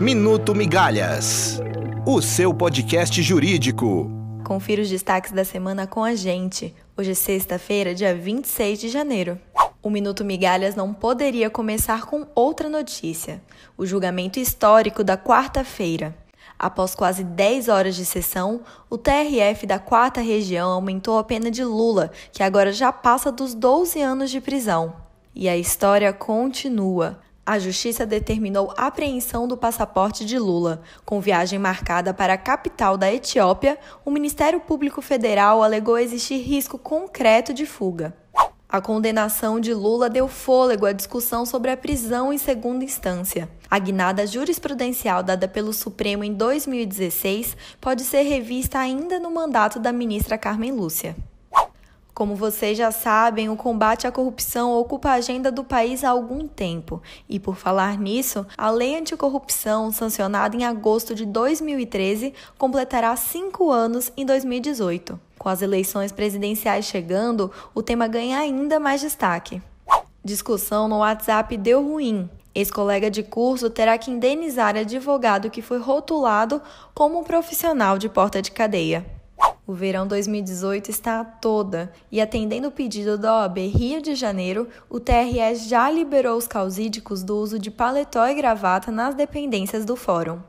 Minuto Migalhas, o seu podcast jurídico. Confira os destaques da semana com a gente. Hoje é sexta-feira, dia 26 de janeiro. O Minuto Migalhas não poderia começar com outra notícia: o julgamento histórico da quarta-feira. Após quase 10 horas de sessão, o TRF da quarta região aumentou a pena de Lula, que agora já passa dos 12 anos de prisão. E a história continua. A Justiça determinou apreensão do passaporte de Lula. Com viagem marcada para a capital da Etiópia, o Ministério Público Federal alegou existir risco concreto de fuga. A condenação de Lula deu fôlego à discussão sobre a prisão em segunda instância. A guinada jurisprudencial dada pelo Supremo em 2016 pode ser revista ainda no mandato da ministra Carmen Lúcia. Como vocês já sabem, o combate à corrupção ocupa a agenda do país há algum tempo. E por falar nisso, a Lei Anticorrupção, sancionada em agosto de 2013, completará cinco anos em 2018. Com as eleições presidenciais chegando, o tema ganha ainda mais destaque. Discussão no WhatsApp deu ruim. Ex-colega de curso terá que indenizar advogado que foi rotulado como profissional de porta de cadeia. O verão 2018 está a toda e, atendendo o pedido da OAB Rio de Janeiro, o TRE já liberou os causídicos do uso de paletó e gravata nas dependências do fórum.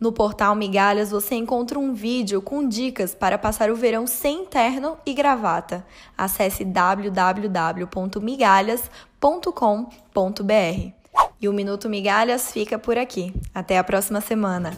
No portal Migalhas você encontra um vídeo com dicas para passar o verão sem terno e gravata. Acesse www.migalhas.com.br. E o Minuto Migalhas fica por aqui. Até a próxima semana.